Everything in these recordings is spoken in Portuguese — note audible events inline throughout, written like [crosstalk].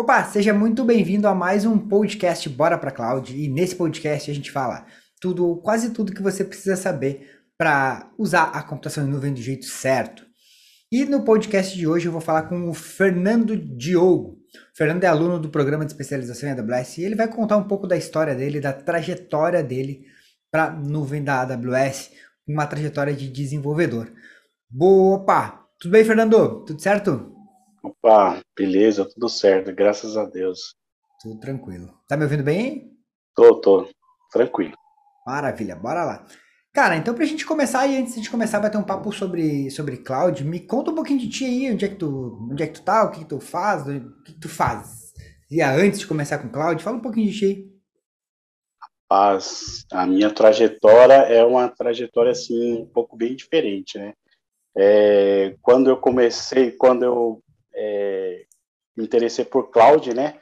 Opa, seja muito bem-vindo a mais um podcast Bora para Cloud. E nesse podcast a gente fala tudo, quase tudo que você precisa saber para usar a computação em nuvem do jeito certo. E no podcast de hoje eu vou falar com o Fernando Diogo. O Fernando é aluno do programa de especialização em AWS e ele vai contar um pouco da história dele, da trajetória dele para nuvem da AWS, uma trajetória de desenvolvedor. Boa, opa! Tudo bem, Fernando? Tudo certo? Opa, beleza, tudo certo, graças a Deus. Tudo tranquilo. Tá me ouvindo bem? Tô, tô, tranquilo. Maravilha, bora lá. Cara, então pra gente começar e antes de começar a bater um papo sobre, sobre cloud, me conta um pouquinho de ti aí, onde é que tu, onde é que tu tá, o que, que tu faz, o que, que tu faz. E antes de começar com cloud, fala um pouquinho de ti aí. Rapaz, a minha trajetória é uma trajetória assim um pouco bem diferente, né? É, quando eu comecei, quando eu é, me interessei por cloud, né?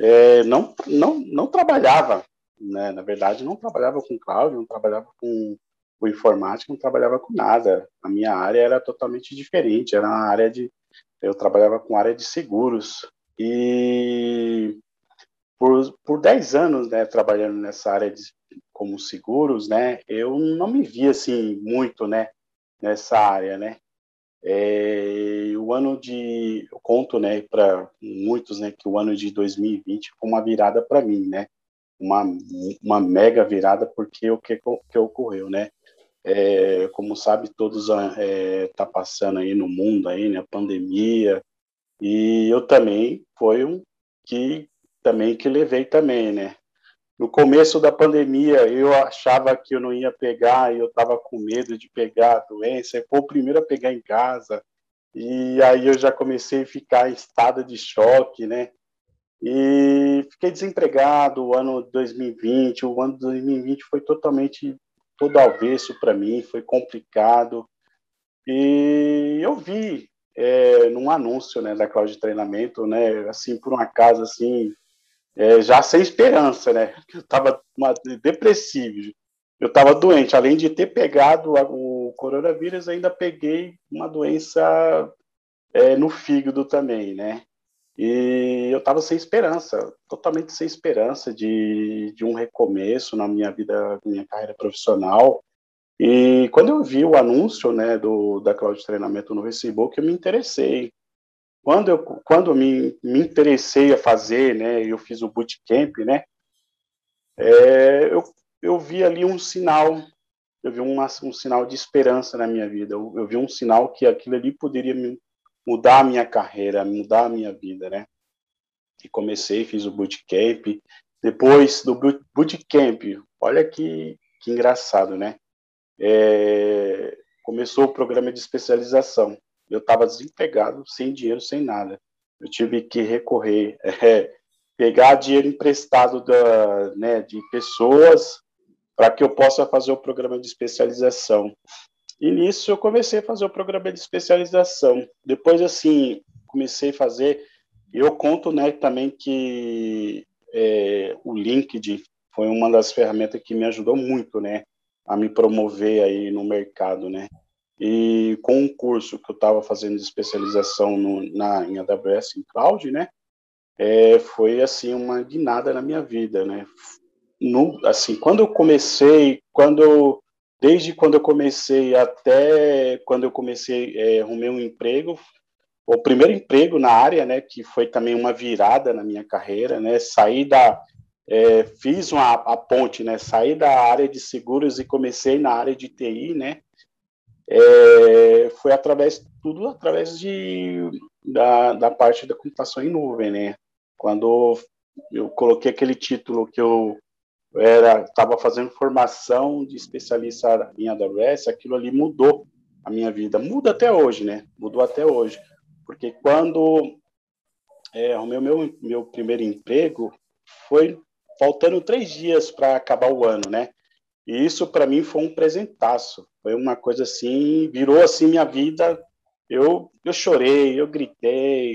É, não, não, não trabalhava, né? Na verdade, não trabalhava com cloud, não trabalhava com, com informática, não trabalhava com nada. A minha área era totalmente diferente, era uma área de, eu trabalhava com área de seguros e por, por 10 anos, né, trabalhando nessa área de, como seguros, né, eu não me via assim muito, né, nessa área, né. É, o ano de, eu conto, né, para muitos, né, que o ano de 2020 foi uma virada para mim, né, uma, uma mega virada porque o que, que ocorreu, né, é, como sabe, todos é, tá passando aí no mundo aí, né, pandemia, e eu também foi um que também que levei também, né, no começo da pandemia, eu achava que eu não ia pegar, eu estava com medo de pegar a doença, eu fui o primeiro a pegar em casa, e aí eu já comecei a ficar em estado de choque, né? E fiquei desempregado o ano 2020, o ano 2020 foi totalmente todo avesso para mim, foi complicado. E eu vi é, num anúncio né, da Cloud de Treinamento, né, assim, por um acaso, assim, é, já sem esperança, né? [laughs] Eu estava depressivo, eu estava doente. Além de ter pegado o coronavírus, ainda peguei uma doença é, no fígado também, né? E eu estava sem esperança, totalmente sem esperança de, de um recomeço na minha vida, na minha carreira profissional. E quando eu vi o anúncio né, do, da Cloud Treinamento no Facebook, eu me interessei. Quando eu quando me, me interessei a fazer, né, eu fiz o bootcamp, né, é, eu, eu vi ali um sinal, eu vi uma, um sinal de esperança na minha vida, eu, eu vi um sinal que aquilo ali poderia me, mudar a minha carreira, mudar a minha vida, né, e comecei, fiz o bootcamp, depois do bootcamp, olha que, que engraçado, né, é, começou o programa de especialização, eu estava desempregado, sem dinheiro, sem nada. Eu tive que recorrer, [laughs] é, pegar dinheiro emprestado da, né, de pessoas para que eu possa fazer o programa de especialização. E nisso eu comecei a fazer o programa de especialização. Depois, assim, comecei a fazer. Eu conto, né, também que é, o LinkedIn foi uma das ferramentas que me ajudou muito, né, a me promover aí no mercado, né. E com um curso que eu estava fazendo de especialização no, na, em AWS, em Cloud, né? É, foi, assim, uma guinada na minha vida, né? No, assim, quando eu comecei, quando desde quando eu comecei até quando eu comecei, é, arrumei um emprego, o primeiro emprego na área, né, que foi também uma virada na minha carreira, né, saí da, é, fiz uma, a ponte, né, saí da área de seguros e comecei na área de TI, né, é, foi através tudo através de da, da parte da computação em nuvem, né? Quando eu coloquei aquele título que eu era estava fazendo formação de especialista em AWS, aquilo ali mudou a minha vida, muda até hoje, né? Mudou até hoje, porque quando é, o meu, meu meu primeiro emprego foi faltando três dias para acabar o ano, né? E isso para mim foi um presentaço. Foi uma coisa assim, virou assim minha vida. Eu, eu chorei, eu gritei,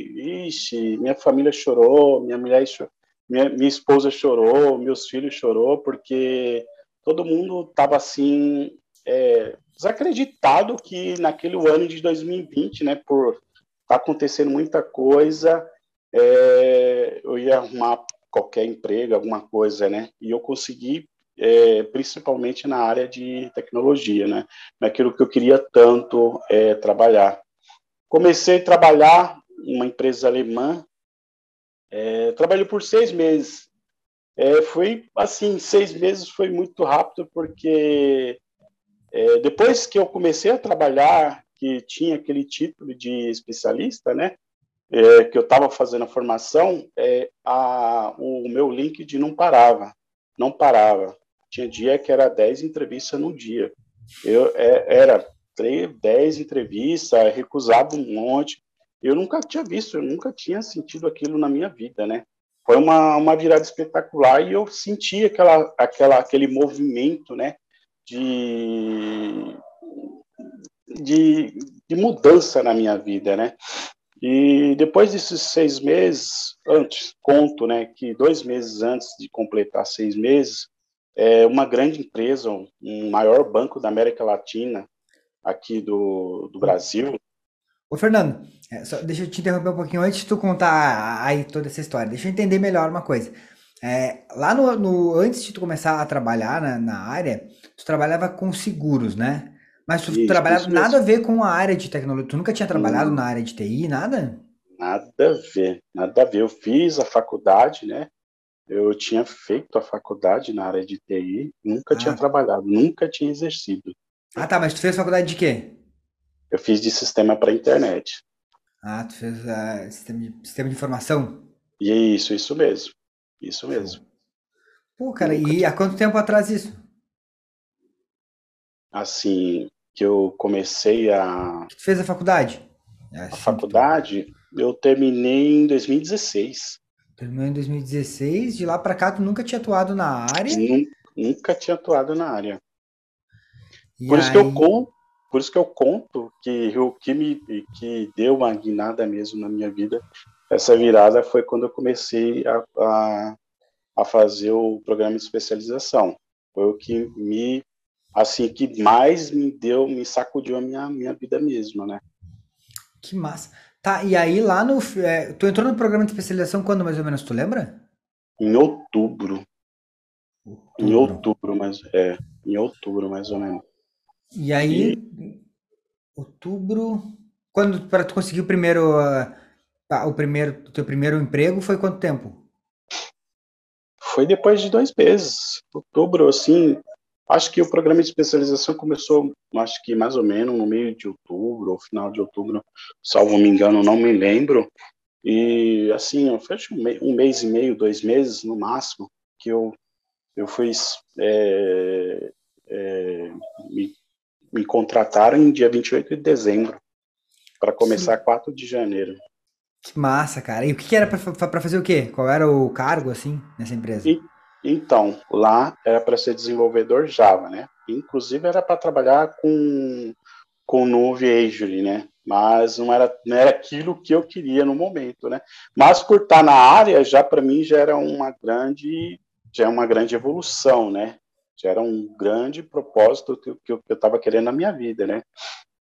ixi, minha família chorou, minha mulher chorou, minha, minha esposa chorou, meus filhos chorou, porque todo mundo estava assim é, desacreditado que naquele ano de 2020, né, por tá acontecendo muita coisa, é, eu ia arrumar qualquer emprego, alguma coisa, né? E eu consegui, é, principalmente na área de tecnologia, né? Naquilo que eu queria tanto é, trabalhar. Comecei a trabalhar em uma empresa alemã, é, trabalhei por seis meses. É, foi assim, seis meses foi muito rápido, porque é, depois que eu comecei a trabalhar, que tinha aquele título de especialista, né? É, que eu estava fazendo a formação, é, a, o meu LinkedIn não parava, não parava. Tinha dia que era 10 entrevistas no dia. Eu é, era 3, 10 entrevistas, recusado um monte. Eu nunca tinha visto, eu nunca tinha sentido aquilo na minha vida, né? Foi uma, uma virada espetacular e eu senti aquela, aquela, aquele movimento, né? De, de, de mudança na minha vida, né? E depois desses seis meses, antes, conto, né, que dois meses antes de completar seis meses, é uma grande empresa, um maior banco da América Latina, aqui do, do Brasil. Ô, Fernando, é, só, deixa eu te interromper um pouquinho antes de tu contar aí toda essa história. Deixa eu entender melhor uma coisa. É, lá no, no, antes de tu começar a trabalhar na, na, área, tu trabalhava com seguros, né? Mas tu isso, trabalhava isso nada a ver com a área de tecnologia. Tu nunca tinha trabalhado hum. na área de TI, nada? Nada a ver, nada a ver. Eu fiz a faculdade, né? Eu tinha feito a faculdade na área de TI, nunca ah. tinha trabalhado, nunca tinha exercido. Ah, tá, mas tu fez faculdade de quê? Eu fiz de sistema para internet. Ah, tu fez uh, sistema, de, sistema de informação? Isso, isso mesmo. Isso mesmo. Pô, cara, nunca... e há quanto tempo atrás isso? Assim, que eu comecei a. Tu fez a faculdade? É a faculdade, eu terminei em 2016. Terminou em 2016, de lá para cá tu nunca tinha atuado na área? Nunca, nunca tinha atuado na área. E por aí... isso que eu conto, por isso que eu conto que o que me que deu uma guinada mesmo na minha vida, essa virada foi quando eu comecei a, a, a fazer o programa de especialização. Foi o que me assim que mais me deu, me sacudiu a minha minha vida mesmo, né? Que massa. Tá, e aí lá no. É, tu entrou no programa de especialização quando mais ou menos, tu lembra? Em outubro. outubro. Em outubro, mas é. Em outubro, mais ou menos. E aí. E... Outubro. Quando para tu conseguir o primeiro. Uh, o primeiro. teu primeiro emprego foi quanto tempo? Foi depois de dois meses. Outubro, assim, Acho que o programa de especialização começou, acho que mais ou menos no meio de outubro, ou final de outubro, salvo me engano, não me lembro. E assim, eu fecho um mês e meio, dois meses no máximo, que eu, eu fui. É, é, me, me contrataram em dia 28 de dezembro, para começar Sim. 4 de janeiro. Que massa, cara. E o que era para fazer o quê? Qual era o cargo, assim, nessa empresa? E, então, lá era para ser desenvolvedor Java, né? Inclusive era para trabalhar com com Nuvem Azure, né? Mas não era, não era aquilo que eu queria no momento, né? Mas por estar na área, já para mim já era uma grande, já é uma grande evolução, né? Já era um grande propósito que, que eu estava querendo na minha vida, né?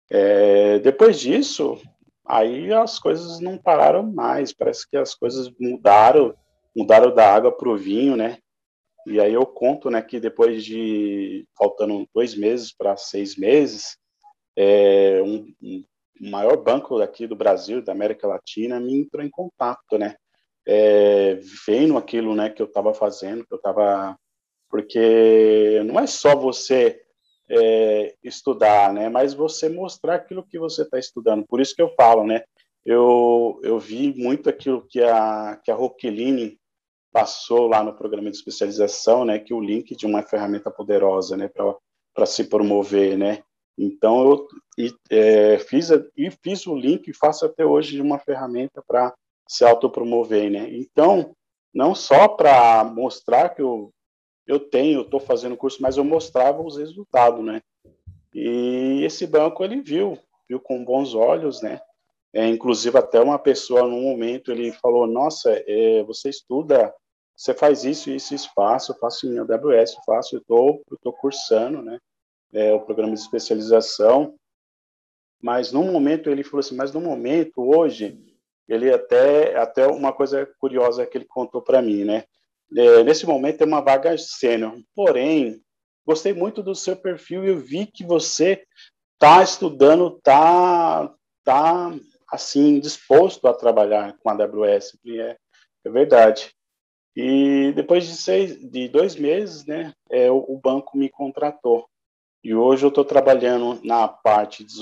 É, depois disso, aí as coisas não pararam mais. Parece que as coisas mudaram, mudaram da água para o vinho, né? E aí eu conto, né, que depois de faltando dois meses para seis meses, é, um, um, maior banco daqui do Brasil, da América Latina, me entrou em contato, né, é, vendo aquilo, né, que eu estava fazendo, que eu estava, porque não é só você é, estudar, né, mas você mostrar aquilo que você está estudando. Por isso que eu falo, né, eu, eu vi muito aquilo que a que a Roqueline passou lá no programa de especialização, né, que o link de uma ferramenta poderosa, né, para se promover, né. Então eu e, é, fiz e fiz o link e faço até hoje uma ferramenta para se autopromover, né. Então não só para mostrar que eu eu tenho, estou fazendo curso, mas eu mostrava os resultados, né. E esse banco ele viu, viu com bons olhos, né. É, inclusive até uma pessoa num momento ele falou, nossa, é, você estuda você faz isso, isso, isso, faço, eu faço em AWS, faço, eu estou tô cursando, né, é, o programa de especialização, mas no momento, ele falou assim, mas no momento, hoje, ele até, até uma coisa curiosa que ele contou para mim, né? É, nesse momento tem uma vaga sênior, porém, gostei muito do seu perfil e eu vi que você tá estudando, tá, tá assim, disposto a trabalhar com a AWS, é, é verdade. E depois de seis, de dois meses, né, é, o, o banco me contratou. E hoje eu estou trabalhando na parte de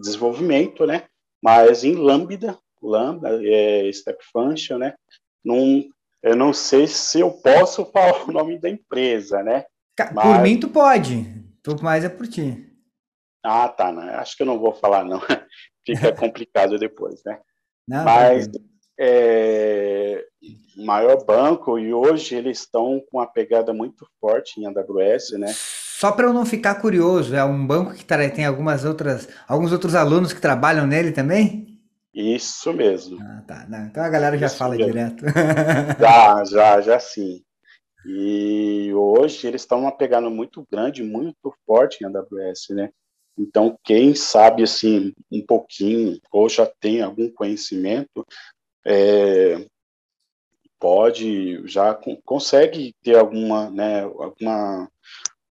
desenvolvimento, né, mas em Lambda, Lambda, é, Step Function, né, num, eu não sei se eu posso [laughs] falar o nome da empresa, né. Mas... Por mim tu pode, tu mais é por ti. Ah, tá, acho que eu não vou falar não, [laughs] fica complicado depois, né. Não, mas... Tá é, maior banco e hoje eles estão com uma pegada muito forte em AWS, né? Só para eu não ficar curioso, é um banco que tem algumas outras, alguns outros alunos que trabalham nele também? Isso mesmo. Ah, tá. Não, então a galera já Isso fala mesmo. direto. [laughs] Já, já, já sim. E hoje eles estão uma pegada muito grande, muito forte em AWS, né? Então, quem sabe, assim, um pouquinho, ou já tem algum conhecimento, é, pode já consegue ter alguma, né, alguma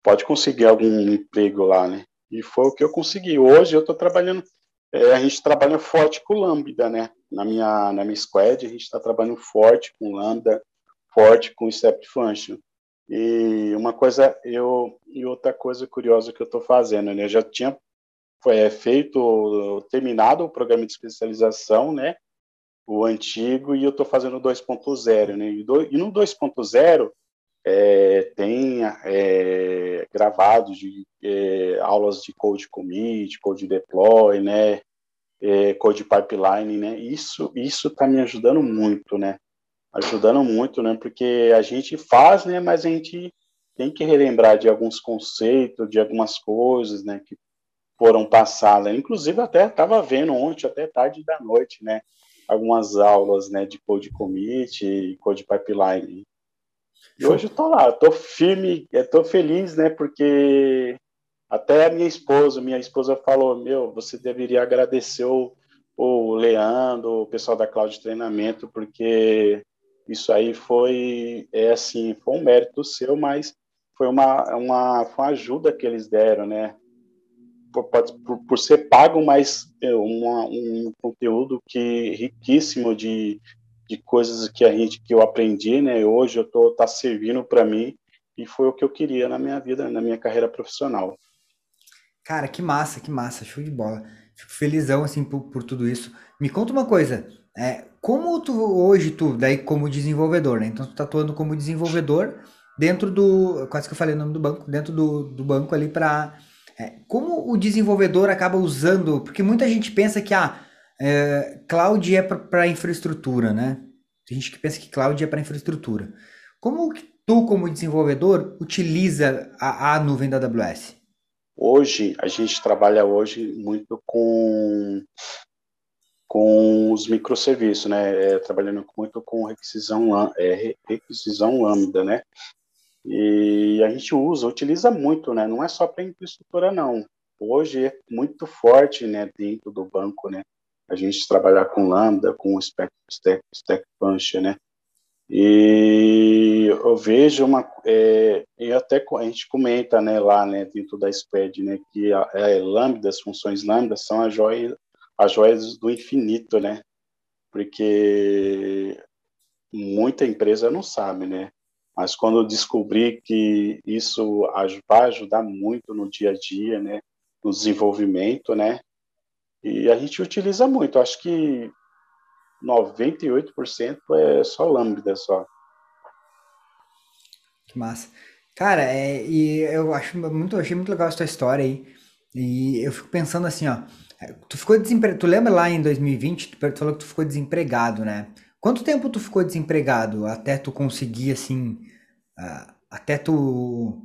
pode conseguir algum emprego lá, né? E foi o que eu consegui. Hoje eu estou trabalhando, é, a gente trabalha forte com Lambda, né? Na minha na minha squad a gente está trabalhando forte com Lambda, forte com Step Function. E uma coisa eu e outra coisa curiosa que eu estou fazendo, né? Eu já tinha foi, é, feito terminado o programa de especialização, né? O antigo e eu estou fazendo o 2.0, né? E, e no 2.0 é, tem é, gravados de é, aulas de code commit, code deploy, né? É, code pipeline, né? Isso isso está me ajudando muito, né? Ajudando muito, né? Porque a gente faz, né? Mas a gente tem que relembrar de alguns conceitos, de algumas coisas, né? Que foram passadas. Inclusive até estava vendo ontem, até tarde da noite, né? Algumas aulas né, de code commit e code pipeline. E hoje eu tô lá, tô firme, tô feliz, né? Porque até a minha esposa, minha esposa falou, meu, você deveria agradecer o, o Leandro, o pessoal da Cloud Treinamento, porque isso aí foi, é assim, foi um mérito seu, mas foi uma, uma, foi uma ajuda que eles deram, né? Por, por, por ser pago, mas é, uma, um conteúdo que riquíssimo de, de coisas que a gente que eu aprendi, né? Hoje eu tô tá servindo para mim e foi o que eu queria na minha vida, na minha carreira profissional. Cara, que massa, que massa, show de bola. Fico felizão assim por, por tudo isso. Me conta uma coisa, é, como tu hoje tu daí como desenvolvedor, né? Então tu tá atuando como desenvolvedor dentro do, quase que eu falei o nome do banco, dentro do, do banco ali para como o desenvolvedor acaba usando, porque muita gente pensa que ah, é, cloud é para infraestrutura, né? Tem gente que pensa que cloud é para infraestrutura. Como tu, como desenvolvedor, utiliza a, a nuvem da AWS? Hoje, a gente trabalha hoje muito com com os microserviços, né? É, trabalhando muito com requisição, é, requisição lambda, né? E a gente usa, utiliza muito, né? Não é só para infraestrutura, não. Hoje é muito forte, né, dentro do banco, né? A gente trabalhar com Lambda, com Stack, Stack, Stack Punch, né? E eu vejo uma, é, e até a gente comenta, né, lá, né, dentro da SPED, né, que a, a Lambda, as funções Lambda são as joias, as joias do infinito, né? Porque muita empresa não sabe, né? Mas quando eu descobri que isso vai ajudar muito no dia a dia, né, no desenvolvimento, né, e a gente utiliza muito. Acho que 98% é só Lambda só. Que massa. Cara, é, e eu acho muito, achei muito legal a tua história aí. E eu fico pensando assim, ó, tu ficou desempregado, tu lembra lá em 2020, tu falou que tu ficou desempregado, né? Quanto tempo tu ficou desempregado até tu conseguir, assim, uh, até tu,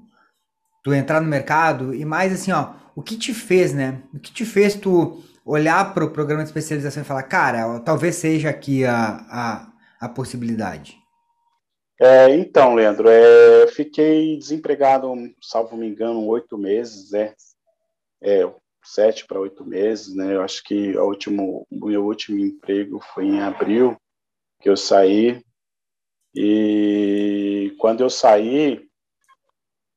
tu entrar no mercado? E mais assim, ó, o que te fez, né? O que te fez tu olhar para o programa de especialização e falar, cara, talvez seja aqui a, a, a possibilidade? É, então, Leandro, é, fiquei desempregado, salvo me engano, oito meses, né? É, sete para oito meses, né? Eu acho que o último, o meu último emprego foi em abril que eu saí e quando eu saí,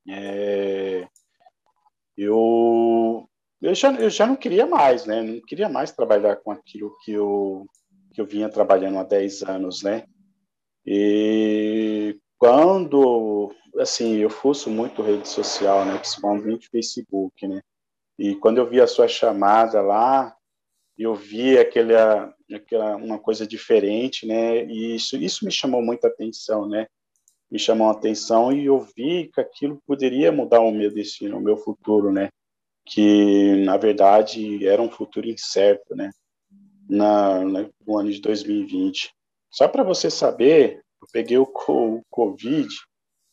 é, eu eu já, eu já não queria mais, né? Não queria mais trabalhar com aquilo que eu, que eu vinha trabalhando há 10 anos, né? E quando, assim, eu fuço muito rede social, né? Principalmente Facebook, né? E quando eu vi a sua chamada lá, eu vi aquela uma coisa diferente, né? E isso, isso me chamou muita atenção, né? Me chamou a atenção e eu vi que aquilo poderia mudar o meu destino, o meu futuro, né? que na verdade era um futuro incerto, né? Na, no ano de 2020. Só para você saber, eu peguei o, o, Covid,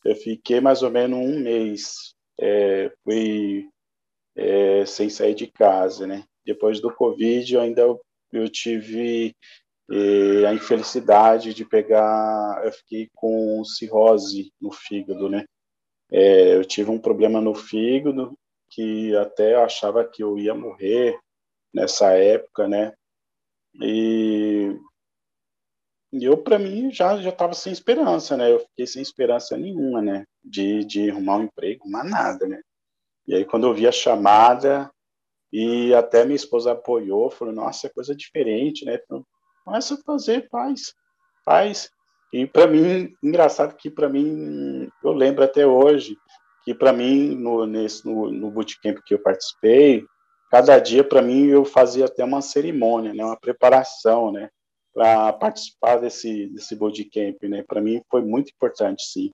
eu fiquei mais ou menos um mês, é, fui é, sem sair de casa, né? Depois do Covid, eu ainda eu tive é, a infelicidade de pegar, eu fiquei com cirrose no fígado, né? É, eu tive um problema no fígado que até achava que eu ia morrer nessa época, né? E eu, para mim, já já estava sem esperança, né? Eu fiquei sem esperança nenhuma, né? De, de arrumar um emprego, mas nada, né? E aí, quando eu vi a chamada, e até minha esposa apoiou, falou: Nossa, é coisa diferente, né? Começa a fazer, faz, faz. E para mim, engraçado que para mim, eu lembro até hoje, que para mim, no, nesse, no, no bootcamp que eu participei, cada dia para mim eu fazia até uma cerimônia, né, uma preparação, né, para participar desse desse bootcamp, né. Para mim foi muito importante, sim.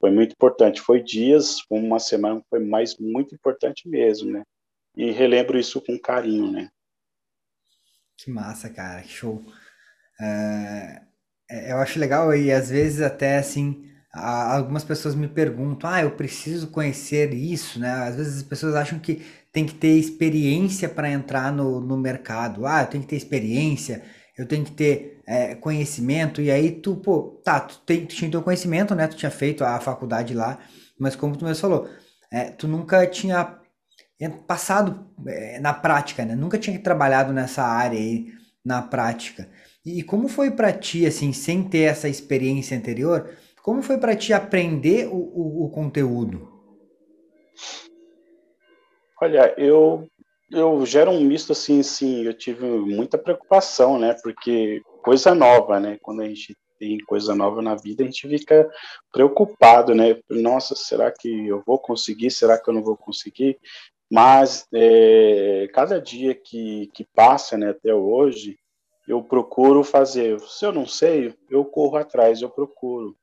Foi muito importante. Foi dias, uma semana, foi mais muito importante mesmo, né. E relembro isso com carinho, né. Que massa, cara, que show. É eu acho legal e às vezes até assim algumas pessoas me perguntam, ah, eu preciso conhecer isso, né? Às vezes as pessoas acham que tem que ter experiência para entrar no, no mercado. Ah, eu tenho que ter experiência, eu tenho que ter é, conhecimento. E aí tu, pô, tá, tu, tem, tu tinha teu conhecimento, né? Tu tinha feito a faculdade lá, mas como tu mesmo falou, é, tu nunca tinha passado é, na prática, né? Nunca tinha trabalhado nessa área aí na prática. E como foi para ti, assim, sem ter essa experiência anterior? Como foi para ti aprender o, o, o, conteúdo? Olha, eu eu gero um misto assim, sim, eu tive muita preocupação, né? Porque coisa nova, né? Quando a gente tem coisa nova na vida, a gente fica preocupado, né? Nossa, será que eu vou conseguir? Será que eu não vou conseguir? Mas é, cada dia que, que passa, né, até hoje, eu procuro fazer. Se eu não sei, eu corro atrás, eu procuro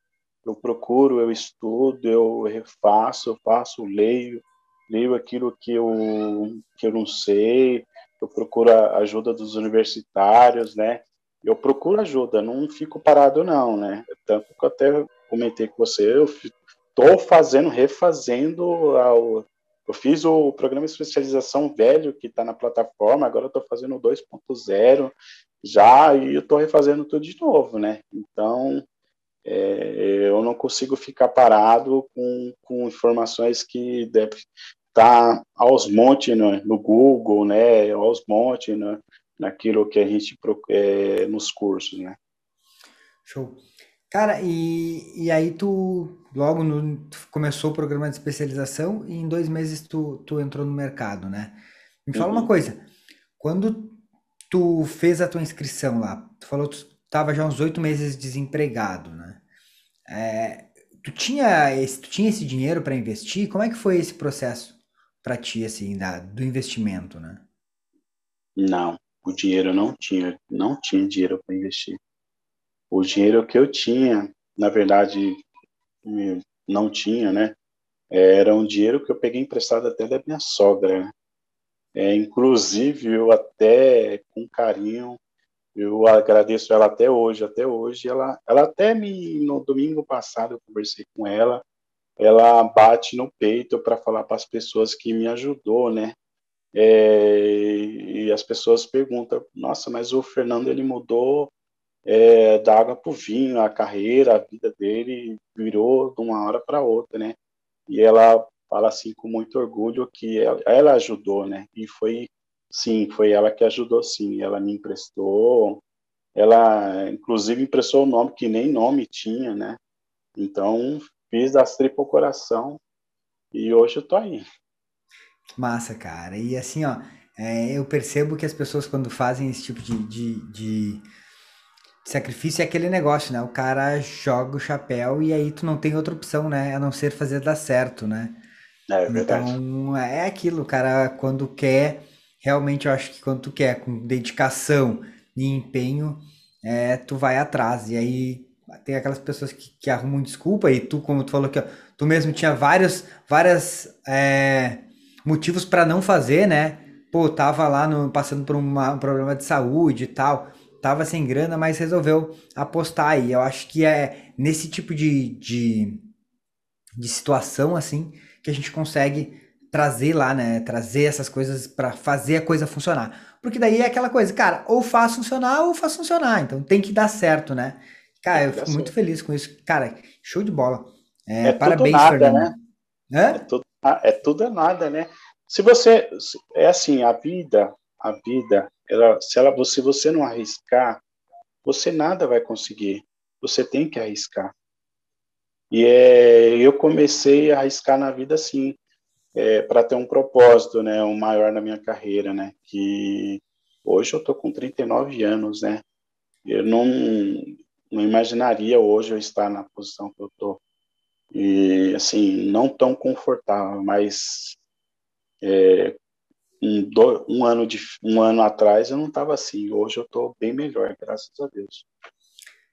eu procuro, eu estudo, eu refaço, eu faço, leio, leio aquilo que eu, que eu não sei, eu procuro a ajuda dos universitários, né? Eu procuro ajuda, não fico parado não, né? Tanto que eu até comentei com você, eu estou fazendo, refazendo, eu fiz o programa de especialização velho que está na plataforma, agora eu estou fazendo o 2.0 já e estou refazendo tudo de novo, né? Então, é, eu não consigo ficar parado com, com informações que devem estar aos montes no, no Google, né, aos montes né, naquilo que a gente é, nos cursos, né. Show. Cara, e, e aí tu logo no, tu começou o programa de especialização e em dois meses tu, tu entrou no mercado, né? Me fala uhum. uma coisa, quando tu fez a tua inscrição lá, tu falou que tu estava já uns oito meses desempregado, né? É, tu tinha esse, tu tinha esse dinheiro para investir? Como é que foi esse processo para ti, assim, da, do investimento, né? Não, o dinheiro não tinha, não tinha dinheiro para investir. O dinheiro que eu tinha, na verdade, não tinha, né? Era um dinheiro que eu peguei emprestado até da minha sogra. Né? É, inclusive, eu até com carinho eu agradeço ela até hoje, até hoje. Ela, ela até me, no domingo passado, eu conversei com ela, ela bate no peito para falar para as pessoas que me ajudou, né? É, e as pessoas perguntam, nossa, mas o Fernando ele mudou é, da água para o vinho, a carreira, a vida dele virou de uma hora para outra, né? E ela fala assim com muito orgulho que ela, ela ajudou, né? E foi sim, foi ela que ajudou, sim. Ela me emprestou, ela, inclusive, emprestou o um nome que nem nome tinha, né? Então, fiz das tripas coração e hoje eu tô aí. Massa, cara. E assim, ó, é, eu percebo que as pessoas, quando fazem esse tipo de, de, de sacrifício, é aquele negócio, né? O cara joga o chapéu e aí tu não tem outra opção, né? A não ser fazer dar certo, né? É, é verdade. Então, é aquilo, o cara, quando quer, realmente eu acho que quando tu quer, com dedicação e empenho, é, tu vai atrás. E aí tem aquelas pessoas que, que arrumam desculpa, e tu, como tu falou que tu mesmo tinha vários, várias é, motivos para não fazer, né? pô, tava lá no, passando por uma, um problema de saúde e tal, tava sem grana, mas resolveu apostar aí. Eu acho que é nesse tipo de, de, de situação assim que a gente consegue trazer lá, né? Trazer essas coisas para fazer a coisa funcionar. Porque daí é aquela coisa, cara, ou faz funcionar ou faz funcionar. Então tem que dar certo, né? Cara, eu fico muito feliz com isso. Cara, show de bola. É, é parabéns, nada, Fernando. Né? É, tudo, é tudo é nada, né? Se você é assim, a vida, a vida, ela, se ela, você não arriscar, você nada vai conseguir. Você tem que arriscar. E é, eu comecei a arriscar na vida assim, é, para ter um propósito, né, um maior na minha carreira, né, que hoje eu tô com 39 anos, né, eu não, não imaginaria hoje eu estar na posição que eu tô, e assim, não tão confortável, mas é, um, do, um, ano de, um ano atrás eu não estava assim. Hoje eu estou bem melhor, graças a Deus.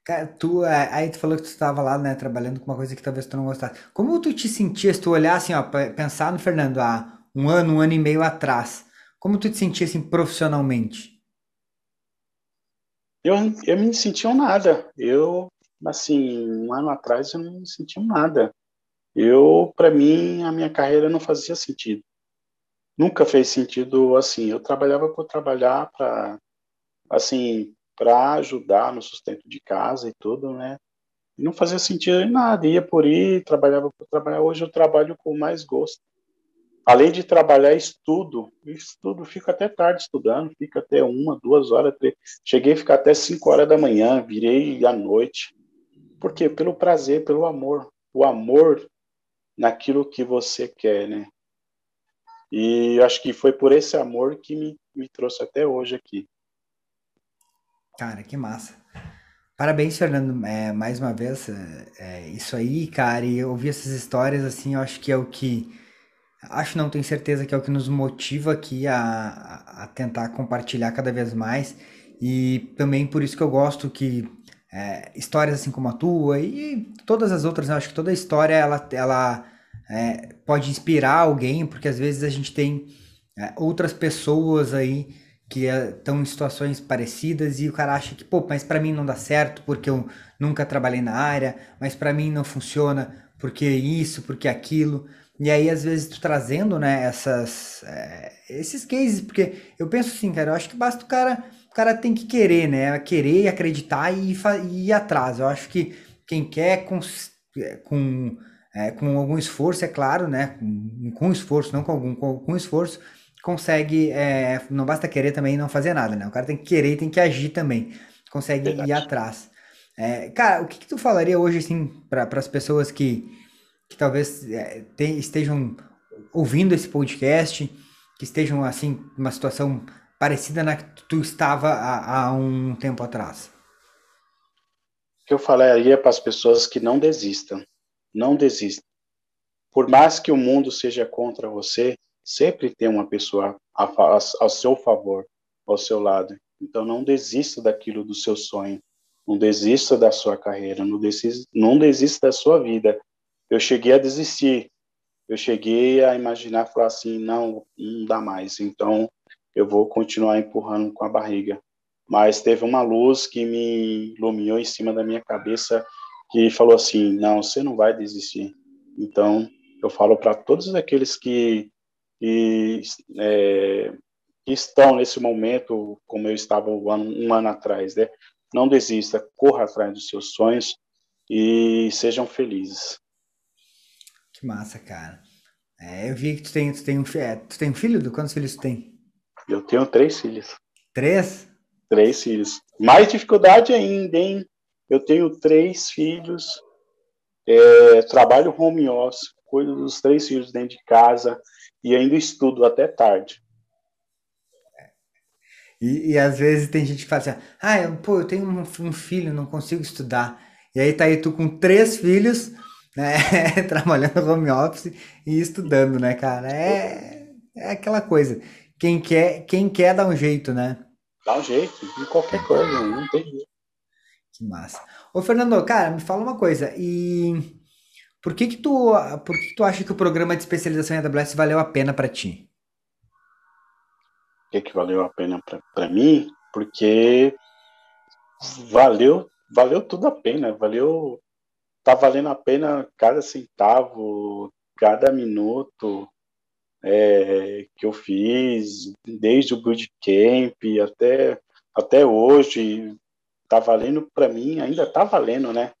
Cara, tu, é, aí tu falou que tu estava lá, né, trabalhando com uma coisa que talvez tu não gostasse. Como tu te sentias, se tu olhar assim, ó, pensar no Fernando há um ano, um ano e meio atrás, como tu te sentia assim profissionalmente? Eu, eu me sentia nada. Eu, assim, um ano atrás eu não me sentia nada. Eu, para mim, a minha carreira não fazia sentido nunca fez sentido assim. Eu trabalhava por trabalhar para assim, para ajudar no sustento de casa e tudo, né? E não fazia sentido nada, ia por ir, trabalhava por trabalhar. Hoje eu trabalho com mais gosto. Além de trabalhar, estudo. Estudo, fico até tarde estudando, fico até uma, duas horas. Três. Cheguei a ficar até cinco horas da manhã, virei à noite. Por quê? Pelo prazer, pelo amor. O amor naquilo que você quer, né? E acho que foi por esse amor que me, me trouxe até hoje aqui. Cara, que massa. Parabéns, Fernando, é, mais uma vez. É, é, isso aí, cara, e ouvir essas histórias, assim, eu acho que é o que. Acho não, tenho certeza que é o que nos motiva aqui a, a tentar compartilhar cada vez mais. E também por isso que eu gosto que é, histórias assim como a tua e todas as outras, eu acho que toda história ela, ela é, pode inspirar alguém, porque às vezes a gente tem é, outras pessoas aí que estão é, em situações parecidas e o cara acha que, pô, mas para mim não dá certo porque eu nunca trabalhei na área, mas para mim não funciona porque isso, porque aquilo. E aí, às vezes, tu trazendo, né, essas, é, esses cases, porque eu penso assim, cara, eu acho que basta o cara, o cara tem que querer, né, querer, acreditar e, e ir atrás. Eu acho que quem quer com, é, com é, com algum esforço, é claro, né? Com, com esforço, não com algum, com, com esforço, consegue. É, não basta querer também não fazer nada, né? O cara tem que querer e tem que agir também. Consegue Verdade. ir atrás. É, cara, o que, que, tu falaria hoje, assim, para as pessoas que, que talvez é, te, estejam ouvindo esse podcast, que estejam, assim, numa situação parecida na que tu estava há, há um tempo atrás? O que eu falaria para as pessoas que não desistam não desista. Por mais que o mundo seja contra você, sempre tem uma pessoa ao seu favor, ao seu lado. Então não desista daquilo do seu sonho, não desista da sua carreira, não desista, não desista da sua vida. Eu cheguei a desistir, eu cheguei a imaginar, falar assim, não, não dá mais, então eu vou continuar empurrando com a barriga. Mas teve uma luz que me iluminou em cima da minha cabeça que falou assim: não, você não vai desistir. Então, eu falo para todos aqueles que, que, é, que, estão nesse momento, como eu estava um ano, um ano atrás, né? Não desista, corra atrás dos seus sonhos e sejam felizes. Que massa, cara. É, eu vi que tu tem, tu tem um, é, tu tem um filho? Do quantos filhos tu tem? Eu tenho três filhos. Três? Três filhos. Mais dificuldade ainda, hein? Eu tenho três filhos, é, trabalho home office, cuido dos três filhos dentro de casa e ainda estudo até tarde. E, e às vezes tem gente que fala assim, ah, eu, pô, eu tenho um, um, filho, não consigo estudar. E aí tá aí tu com três filhos, né, [laughs] trabalhando home office e estudando, né, cara? É, é aquela coisa. Quem quer, quem quer dá um jeito, né? Dá um jeito, em qualquer coisa, não tem jeito. Que massa. Ô, Fernando, cara, me fala uma coisa. E por que que tu, por que, que tu acha que o programa de especialização em AWS valeu a pena para ti? que, que valeu a pena para mim, porque valeu, valeu tudo a pena, valeu, tá valendo a pena cada centavo, cada minuto é, que eu fiz, desde o bootcamp até, até hoje, tá valendo para mim, ainda tá valendo, né?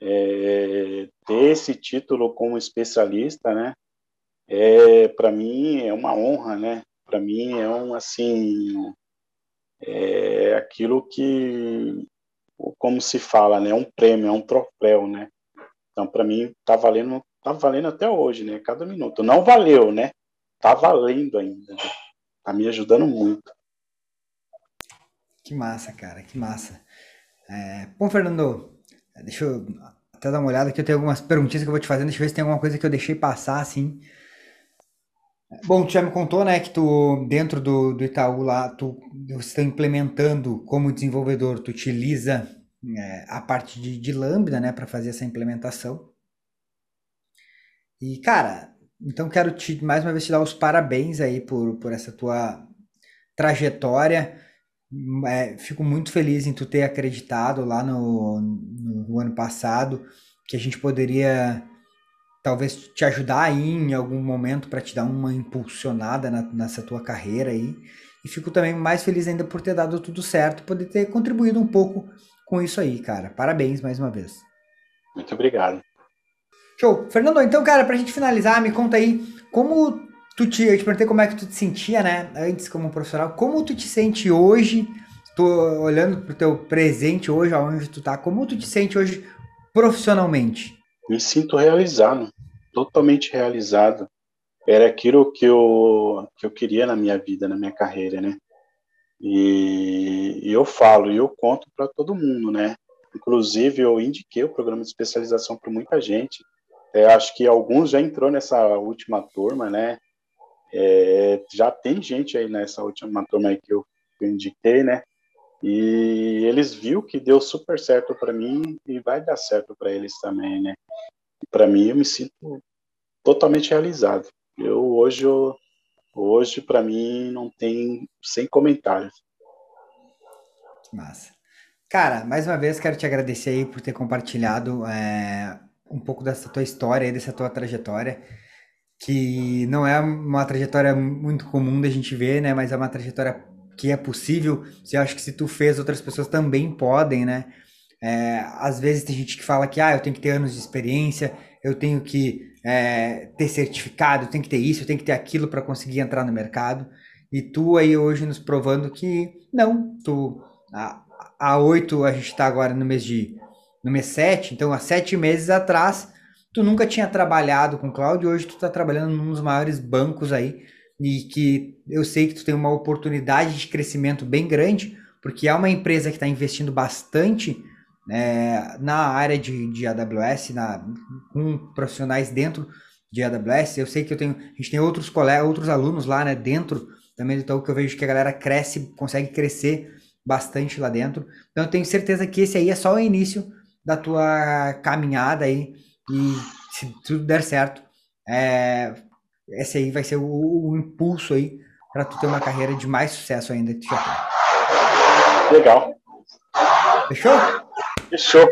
É, ter esse título como especialista, né? É, para mim é uma honra, né? para mim é um assim é aquilo que como se fala né é um prêmio é um troféu né então para mim tá valendo tá valendo até hoje né cada minuto não valeu né tá valendo ainda né? tá me ajudando muito que massa cara que massa é, bom Fernando deixa eu até dar uma olhada que eu tenho algumas perguntinhas que eu vou te fazendo deixa eu ver se tem alguma coisa que eu deixei passar assim Bom, tu já me contou, né, que tu, dentro do, do Itaú lá, tu está implementando como desenvolvedor, tu utiliza é, a parte de, de Lambda, né, para fazer essa implementação. E, cara, então quero te, mais uma vez te dar os parabéns aí por, por essa tua trajetória. É, fico muito feliz em tu ter acreditado lá no, no, no ano passado que a gente poderia talvez te ajudar aí em algum momento para te dar uma impulsionada na, nessa tua carreira aí. E fico também mais feliz ainda por ter dado tudo certo, poder ter contribuído um pouco com isso aí, cara. Parabéns mais uma vez. Muito obrigado. Show. Fernando, então, cara, pra gente finalizar, me conta aí como tu te. Eu te perguntei como é que tu te sentia, né? Antes como profissional. Como tu te sente hoje? Tô olhando pro teu presente hoje, aonde tu tá. Como tu te sente hoje profissionalmente? me sinto realizado, totalmente realizado. Era aquilo que eu, que eu queria na minha vida, na minha carreira, né? E, e eu falo e eu conto para todo mundo, né? Inclusive, eu indiquei o programa de especialização para muita gente. É, acho que alguns já entrou nessa última turma, né? É, já tem gente aí nessa última turma aí que eu, que eu indiquei, né? E eles viu que deu super certo para mim e vai dar certo para eles também, né? Para mim eu me sinto totalmente realizado. Eu hoje eu, hoje para mim não tem sem comentários. Massa. Cara, mais uma vez quero te agradecer aí por ter compartilhado é, um pouco dessa tua história, dessa tua trajetória, que não é uma trajetória muito comum da gente ver, né? Mas é uma trajetória que é possível, eu acho que se tu fez, outras pessoas também podem, né? É, às vezes tem gente que fala que ah, eu tenho que ter anos de experiência, eu tenho que é, ter certificado, eu tenho que ter isso, eu tenho que ter aquilo para conseguir entrar no mercado. E tu aí hoje nos provando que não, tu há oito, a gente está agora no mês de no mês sete, então há sete meses atrás, tu nunca tinha trabalhado com cloud hoje tu está trabalhando num dos maiores bancos aí e que eu sei que tu tem uma oportunidade de crescimento bem grande, porque é uma empresa que está investindo bastante é, na área de, de AWS, na, com profissionais dentro de AWS. Eu sei que eu tenho, a gente tem outros colegas, outros alunos lá, né, dentro também do Itaú, que eu vejo que a galera cresce, consegue crescer bastante lá dentro. Então eu tenho certeza que esse aí é só o início da tua caminhada aí e se tudo der certo, é, esse aí vai ser o, o impulso aí para tu ter uma carreira de mais sucesso ainda que tu já tem. Legal. Fechou? Fechou.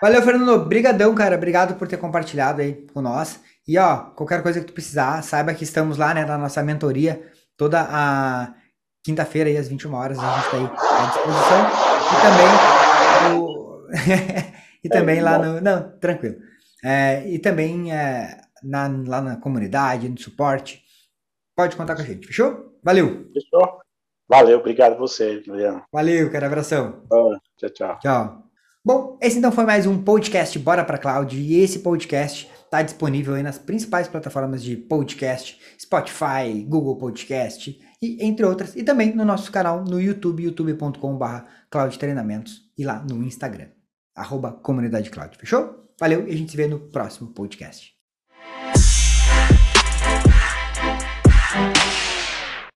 Valeu, Fernando. Brigadão, cara. Obrigado por ter compartilhado aí com nós. E ó, qualquer coisa que tu precisar, saiba que estamos lá, né, na nossa mentoria, toda a quinta-feira aí às 21 horas, a gente tá aí à disposição. E também o... [laughs] e também lá no, não, tranquilo. É, e também é, na, lá na comunidade, no suporte. Pode contar com a gente, fechou? Valeu! Fechou. Valeu, obrigado você, Juliano. Valeu, cara, abração. tchau, tchau. Tchau. Bom, esse então foi mais um podcast Bora Pra Cloud e esse podcast está disponível aí nas principais plataformas de podcast, Spotify, Google Podcast e entre outras, e também no nosso canal no YouTube, youtube.com.br Cloud Treinamentos e lá no Instagram, arroba Comunidade Cloud. Fechou? Valeu e a gente se vê no próximo podcast.